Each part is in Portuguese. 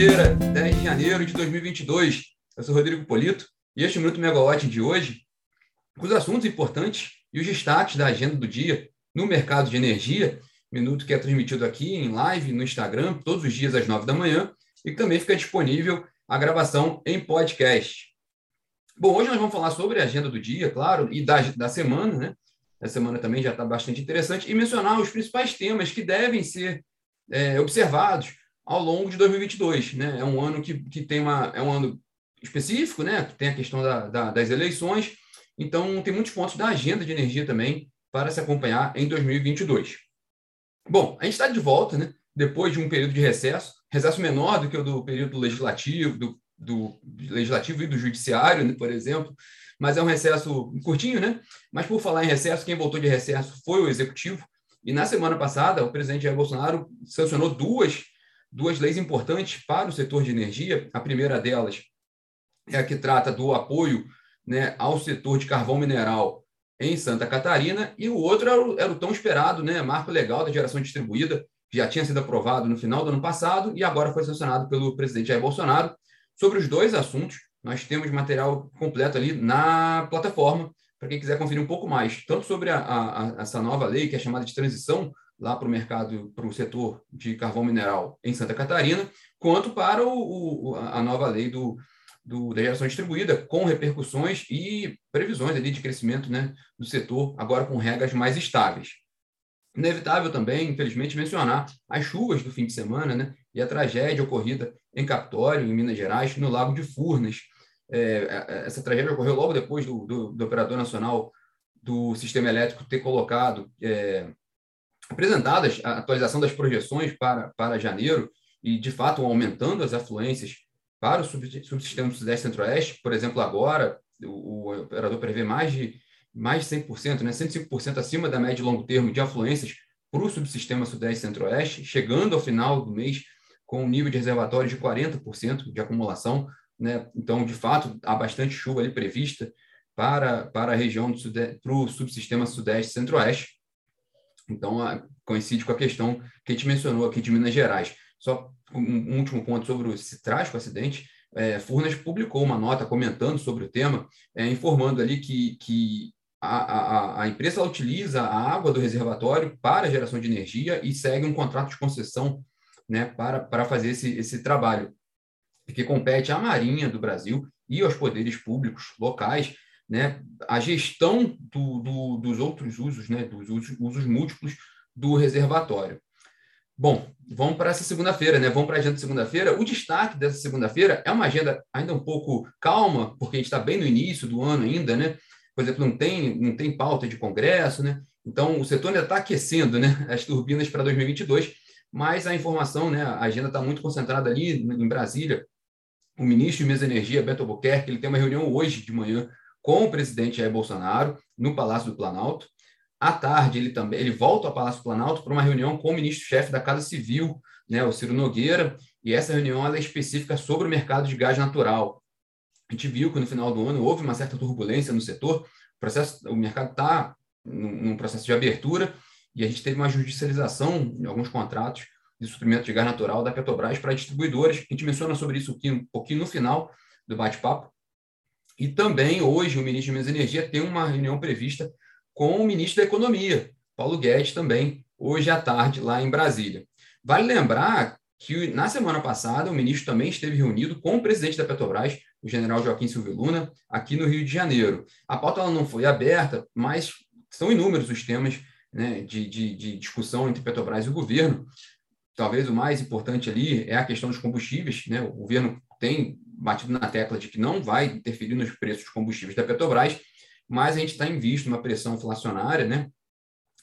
segunda-feira, 10 de janeiro de 2022. Eu sou Rodrigo Polito e este é Minuto Megawatt de hoje, com os assuntos importantes e os destaques da agenda do dia no mercado de energia, minuto que é transmitido aqui em live no Instagram, todos os dias às 9 da manhã, e que também fica disponível a gravação em podcast. Bom, hoje nós vamos falar sobre a agenda do dia, claro, e da, da semana, né? A semana também já está bastante interessante, e mencionar os principais temas que devem ser é, observados ao longo de 2022. Né? É um ano que, que tem uma. É um ano específico, né? que tem a questão da, da, das eleições, então tem muitos pontos da agenda de energia também para se acompanhar em 2022. Bom, a gente está de volta, né? depois de um período de recesso, recesso menor do que o do período legislativo, do, do legislativo e do judiciário, né, por exemplo, mas é um recesso curtinho, né? Mas por falar em recesso, quem voltou de recesso foi o executivo. E na semana passada, o presidente Jair Bolsonaro sancionou duas duas leis importantes para o setor de energia. A primeira delas é a que trata do apoio né, ao setor de carvão mineral em Santa Catarina, e o outro era o, era o tão esperado né, marco legal da geração distribuída, que já tinha sido aprovado no final do ano passado e agora foi sancionado pelo presidente Jair Bolsonaro. Sobre os dois assuntos, nós temos material completo ali na plataforma, para quem quiser conferir um pouco mais, tanto sobre a, a, essa nova lei, que é chamada de transição lá para o mercado, para o setor de carvão mineral em Santa Catarina, quanto para o, o, a nova lei do, do, da geração distribuída, com repercussões e previsões ali de crescimento né, do setor, agora com regras mais estáveis. Inevitável também, infelizmente, mencionar as chuvas do fim de semana né, e a tragédia ocorrida em Capitólio, em Minas Gerais, no Lago de Furnas. É, é essa tragédia ocorreu logo depois do, do, do, Operador Nacional do Sistema Elétrico ter colocado é, apresentadas a atualização das projeções para, para janeiro e, de fato, aumentando as afluências para o subsistema do Sudeste Centro-Oeste. Por exemplo, agora, o, o, operador prevê mais de, mais de 100%, né, 105% acima da média e longo termo de afluências para o subsistema Sudeste Centro-Oeste, chegando ao final do mês com um nível de reservatório de 40% de acumulação. Né? Então, de fato, há bastante chuva ali prevista para, para a região do sudeste, para o subsistema Sudeste Centro-Oeste. Então, coincide com a questão que a gente mencionou aqui de Minas Gerais. Só um último ponto sobre esse trágico acidente. É, Furnas publicou uma nota comentando sobre o tema, é, informando ali que, que a, a, a empresa utiliza a água do reservatório para a geração de energia e segue um contrato de concessão né, para, para fazer esse, esse trabalho, que compete à Marinha do Brasil e aos poderes públicos locais né, a gestão do, do, dos outros usos, né, dos usos, usos, múltiplos do reservatório. Bom, vamos para essa segunda-feira, né? Vamos para a agenda de segunda-feira. O destaque dessa segunda-feira é uma agenda ainda um pouco calma, porque a gente está bem no início do ano ainda, né? Por exemplo, não tem, não tem pauta de congresso, né? Então, o setor ainda está aquecendo né, as turbinas para 2022, mas a informação, né, a agenda está muito concentrada ali em Brasília. O ministro de Mesa Energia, Beto Albuquerque, ele tem uma reunião hoje de manhã com o presidente Jair Bolsonaro no Palácio do Planalto. À tarde, ele também ele volta ao Palácio do Planalto para uma reunião com o ministro-chefe da Casa Civil, né, o Ciro Nogueira, e essa reunião é específica sobre o mercado de gás natural. A gente viu que no final do ano houve uma certa turbulência no setor, o, processo, o mercado está num processo de abertura e a gente teve uma judicialização em alguns contratos de suprimento de gás natural da Petrobras para distribuidores. A gente menciona sobre isso aqui um pouquinho no final do bate-papo. E também, hoje, o ministro de Minas e Energia tem uma reunião prevista com o ministro da Economia, Paulo Guedes, também, hoje à tarde, lá em Brasília. Vale lembrar que, na semana passada, o ministro também esteve reunido com o presidente da Petrobras, o general Joaquim Silvio Luna, aqui no Rio de Janeiro. A pauta não foi aberta, mas são inúmeros os temas né, de, de, de discussão entre Petrobras e o governo. Talvez o mais importante ali é a questão dos combustíveis. Né? O governo tem batido na tecla de que não vai interferir nos preços de combustíveis da Petrobras, mas a gente está em visto uma pressão inflacionária, né?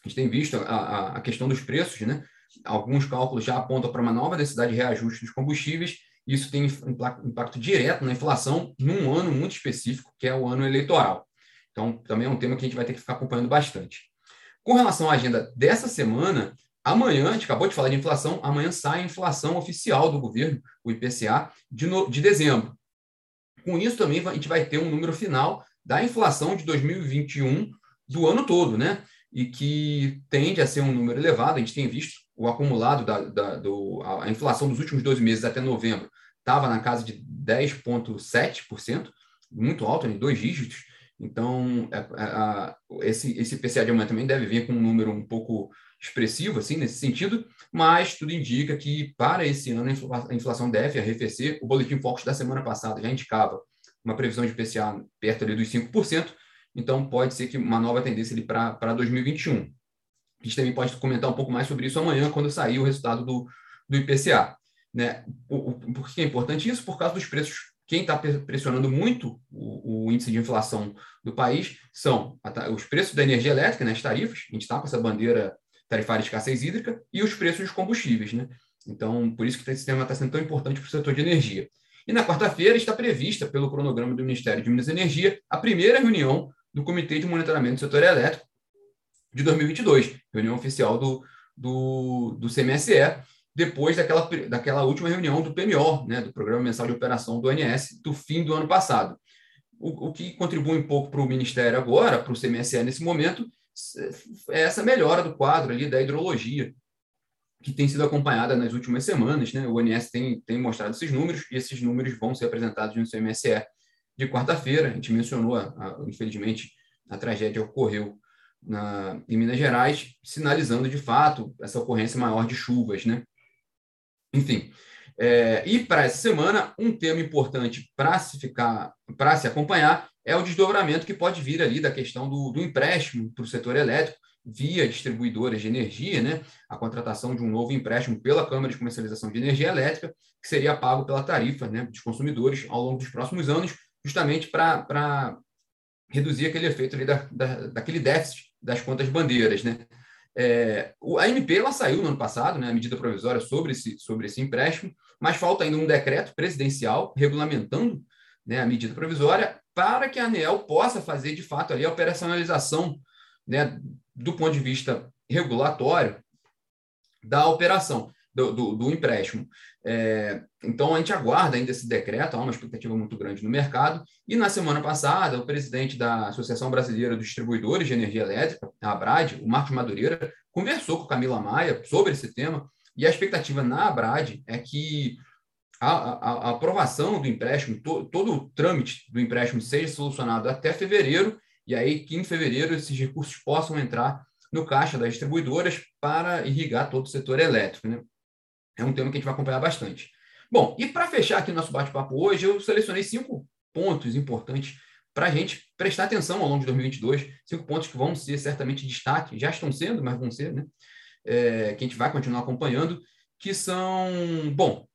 A gente tem visto a, a, a questão dos preços, né? Alguns cálculos já apontam para uma nova necessidade de reajuste dos combustíveis. Isso tem impacto direto na inflação num ano muito específico, que é o ano eleitoral. Então, também é um tema que a gente vai ter que ficar acompanhando bastante. Com relação à agenda dessa semana, Amanhã, a gente acabou de falar de inflação, amanhã sai a inflação oficial do governo, o IPCA, de, no, de dezembro. Com isso também a gente vai ter um número final da inflação de 2021 do ano todo, né? E que tende a ser um número elevado. A gente tem visto o acumulado da, da do, a inflação dos últimos 12 meses até novembro estava na casa de 10,7%, muito alto, em dois dígitos. Então, é, é, esse, esse PCA de amanhã também deve vir com um número um pouco expressivo, assim, nesse sentido, mas tudo indica que para esse ano a inflação deve arrefecer. O boletim Focus da semana passada já indicava uma previsão de PCA perto ali dos 5%, então pode ser que uma nova tendência para 2021. A gente também pode comentar um pouco mais sobre isso amanhã, quando sair o resultado do, do IPCA. Né? O, por que é importante isso? Por causa dos preços. Quem está pressionando muito o, o, índice de inflação do país são os preços da energia elétrica, né, as tarifas, a gente está com essa bandeira tarifária de escassez hídrica, e os preços dos combustíveis. Né? Então, por isso que esse tema está sendo tão importante para o setor de energia. E na quarta-feira está prevista, pelo cronograma do Ministério de Minas e Energia, a primeira reunião do Comitê de Monitoramento do Setor Elétrico de 2022, reunião oficial do, do, do CMSE, depois daquela, daquela última reunião do PMO, né, do Programa Mensal de Operação do ONS, do fim do ano passado. O, o que contribui um pouco para o Ministério agora, para o CMSE nesse momento, essa melhora do quadro ali da hidrologia, que tem sido acompanhada nas últimas semanas. Né? O ONS tem, tem mostrado esses números, e esses números vão ser apresentados no CMSE de quarta-feira. A gente mencionou, a, a, infelizmente, a tragédia ocorreu na, em Minas Gerais, sinalizando de fato essa ocorrência maior de chuvas. Né? Enfim, é, e para essa semana, um tema importante para se ficar, para se acompanhar, é o desdobramento que pode vir ali da questão do, do empréstimo para o setor elétrico via distribuidoras de energia, né? A contratação de um novo empréstimo pela Câmara de Comercialização de Energia Elétrica, que seria pago pela tarifa, né, dos consumidores ao longo dos próximos anos, justamente para reduzir aquele efeito ali da, da, daquele déficit das contas bandeiras, né? É, a MP ela saiu no ano passado, né, a medida provisória sobre esse, sobre esse empréstimo, mas falta ainda um decreto presidencial regulamentando né, a medida provisória para que a ANEEL possa fazer, de fato, ali, a operacionalização né, do ponto de vista regulatório da operação, do, do, do empréstimo. É, então, a gente aguarda ainda esse decreto, há uma expectativa muito grande no mercado. E na semana passada, o presidente da Associação Brasileira dos Distribuidores de Energia Elétrica, a ABRAD, o Marcos Madureira, conversou com Camila Maia sobre esse tema. E a expectativa na ABRAD é que a, a, a aprovação do empréstimo, to, todo o trâmite do empréstimo seja solucionado até fevereiro, e aí que em fevereiro esses recursos possam entrar no caixa das distribuidoras para irrigar todo o setor elétrico. Né? É um tema que a gente vai acompanhar bastante. Bom, e para fechar aqui nosso bate-papo hoje, eu selecionei cinco pontos importantes para a gente prestar atenção ao longo de 2022, cinco pontos que vão ser certamente destaque, já estão sendo, mas vão ser, né? É, que a gente vai continuar acompanhando, que são, bom,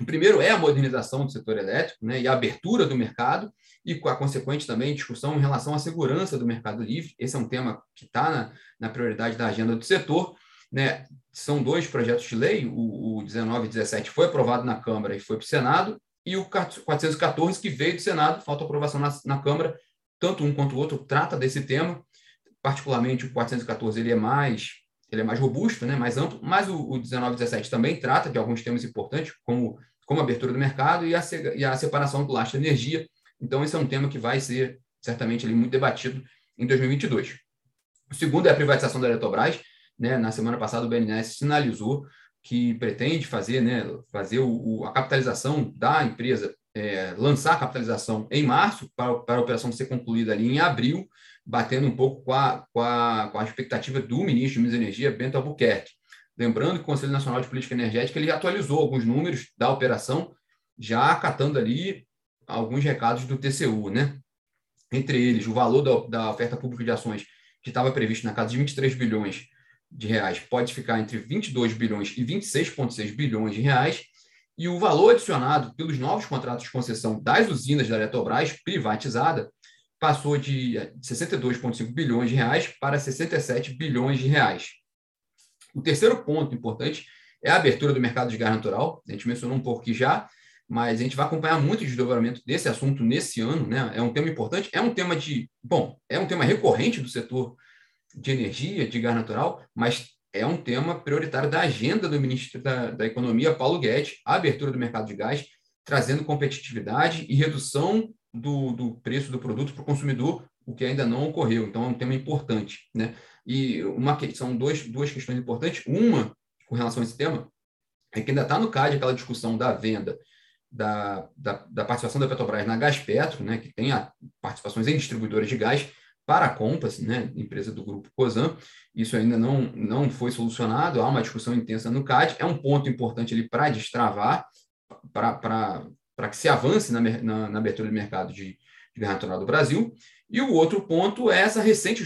o primeiro é a modernização do setor elétrico né, e a abertura do mercado, e com a consequente também discussão em relação à segurança do mercado livre. Esse é um tema que está na, na, prioridade da agenda do setor. Né? São dois projetos de lei, o, o 19 e 17 foi aprovado na Câmara e foi para o Senado, e o 414 que veio do Senado, falta aprovação na, na Câmara, tanto um quanto o outro trata desse tema, particularmente o 414 ele é mais ele é mais robusto, né, mais amplo, mas o, o 1917 também trata de alguns temas importantes, como, como a abertura do mercado e a, e a separação do lastro de energia. Então, esse é um tema que vai ser certamente ali, muito debatido em 2022. O segundo é a privatização da Eletrobras. Né, na semana passada, o BNDES sinalizou que pretende fazer, né, fazer o, o, a capitalização da empresa, é, lançar a capitalização em março, para, para a operação ser concluída ali em abril, batendo um pouco com a, com a, com a expectativa do ministro de Minas e Energia, Bento Albuquerque. Lembrando que o Conselho Nacional de Política Energética ele atualizou alguns números da operação, já acatando ali alguns recados do TCU, né? Entre eles, o valor da, da oferta pública de ações, que estava previsto na casa de 23 bilhões de reais, pode ficar entre 22 bilhões e 26,6 bilhões de reais, e o valor adicionado pelos novos contratos de concessão das usinas da Eletrobras privatizada passou de 62,5 bilhões de reais para 67 bilhões de reais. O terceiro ponto importante é a abertura do mercado de gás natural. A gente mencionou um pouco aqui já, mas a gente vai acompanhar muito o desdobramento desse assunto nesse ano, né? É um tema importante, é um tema de, bom, é um tema recorrente do setor de energia, de gás natural, mas é um tema prioritário da agenda do ministro da, da Economia, Paulo Guedes, a abertura do mercado de gás, trazendo competitividade e redução do, do preço do produto para o consumidor, o que ainda não ocorreu. Então, é um tema importante. Né? E uma, são dois, duas questões importantes. Uma, com relação a esse tema, é que ainda está no CAD aquela discussão da venda da, da, da, participação da Petrobras na Gaspetro, né, que tem a, participações em distribuidores de gás, para a Compass, né, empresa do grupo Cosan. Isso ainda não, não foi solucionado, há uma discussão intensa no CAD. É um ponto importante ali para destravar, para que se avance na, na, na, abertura do mercado de, de gás natural do Brasil. E o outro ponto é essa recente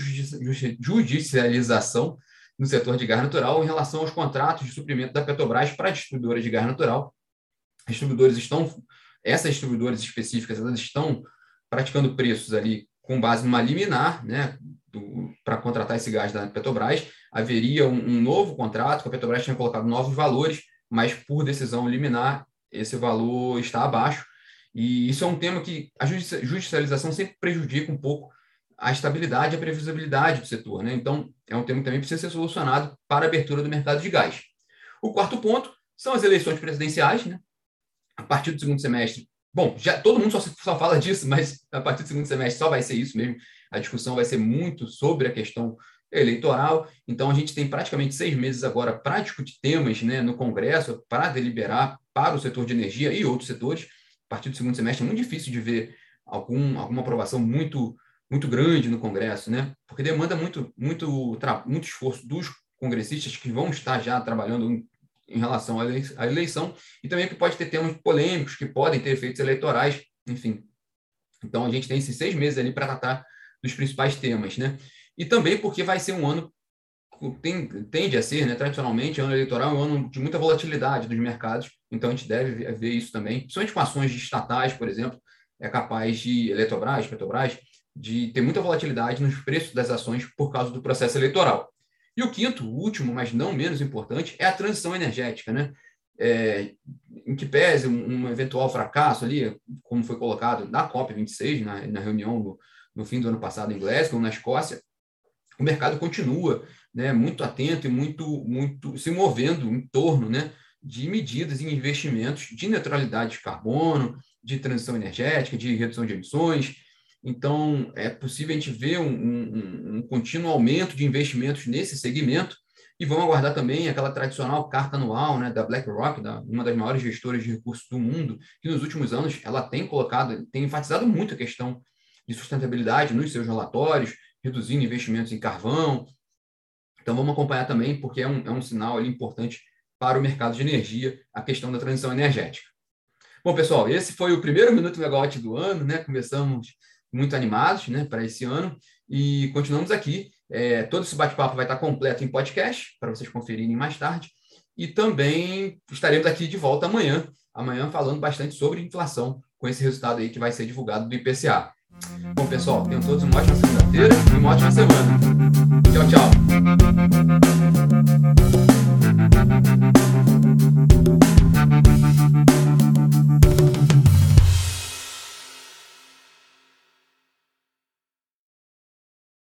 judicialização no setor de gás natural em relação aos contratos de suprimento da Petrobras para distribuidoras de gás natural. Distribuidores estão, essas distribuidoras específicas, elas estão praticando preços ali com base numa liminar, né, para contratar esse gás da Petrobras. Haveria um, um novo contrato, que a Petrobras tinha colocado novos valores, mas por decisão liminar, esse valor está abaixo. E isso é um tema que a judicialização sempre prejudica um pouco a estabilidade e a previsibilidade do setor. Né? Então, é um tema que também precisa ser solucionado para a abertura do mercado de gás. O quarto ponto são as eleições presidenciais. Né? A partir do segundo semestre, bom, já todo mundo só, só fala disso, mas a partir do segundo semestre só vai ser isso mesmo. A discussão vai ser muito sobre a questão eleitoral. Então, a gente tem praticamente seis meses agora para discutir temas né, no Congresso, para deliberar para o setor de energia e outros setores partir do segundo semestre é muito difícil de ver algum, alguma aprovação muito muito grande no Congresso, né? Porque demanda muito muito muito esforço dos congressistas que vão estar já trabalhando em, em relação à eleição e também que pode ter temas polêmicos que podem ter efeitos eleitorais, enfim. Então a gente tem esses seis meses ali para tratar dos principais temas, né? E também porque vai ser um ano tem, tende a ser, né, tradicionalmente, ano eleitoral é um ano de muita volatilidade dos mercados, então a gente deve ver isso também, principalmente com ações estatais, por exemplo, é capaz de Eletrobras, Petrobras, de ter muita volatilidade nos preços das ações por causa do processo eleitoral. E o quinto, último, mas não menos importante, é a transição energética, né? É, em que pese um, um, eventual fracasso ali, como foi colocado na COP26, na, na reunião no, no fim do ano passado em Glasgow, na Escócia, o mercado continua né, muito atento e muito, muito se movendo em torno né, de medidas e investimentos de neutralidade de carbono, de transição energética, de redução de emissões. Então, é possível a gente ver um, um, um contínuo aumento de investimentos nesse segmento e vamos aguardar também aquela tradicional carta anual né, da BlackRock, da, uma das maiores gestoras de recursos do mundo, que nos últimos anos ela tem colocado, tem enfatizado muito a questão de sustentabilidade nos seus relatórios, reduzindo investimentos em carvão, então, vamos acompanhar também, porque é um, é um sinal ali, importante para o mercado de energia, a questão da transição energética. Bom, pessoal, esse foi o primeiro Minuto Megawatt do ano, né? Começamos muito animados né, para esse ano e continuamos aqui. É, todo esse bate-papo vai estar completo em podcast, para vocês conferirem mais tarde. E também estaremos aqui de volta amanhã, amanhã falando bastante sobre inflação, com esse resultado aí que vai ser divulgado do IPCA. Bom, pessoal, tenham todos uma ótima segunda-feira e uma ótima semana. Tchau, tchau.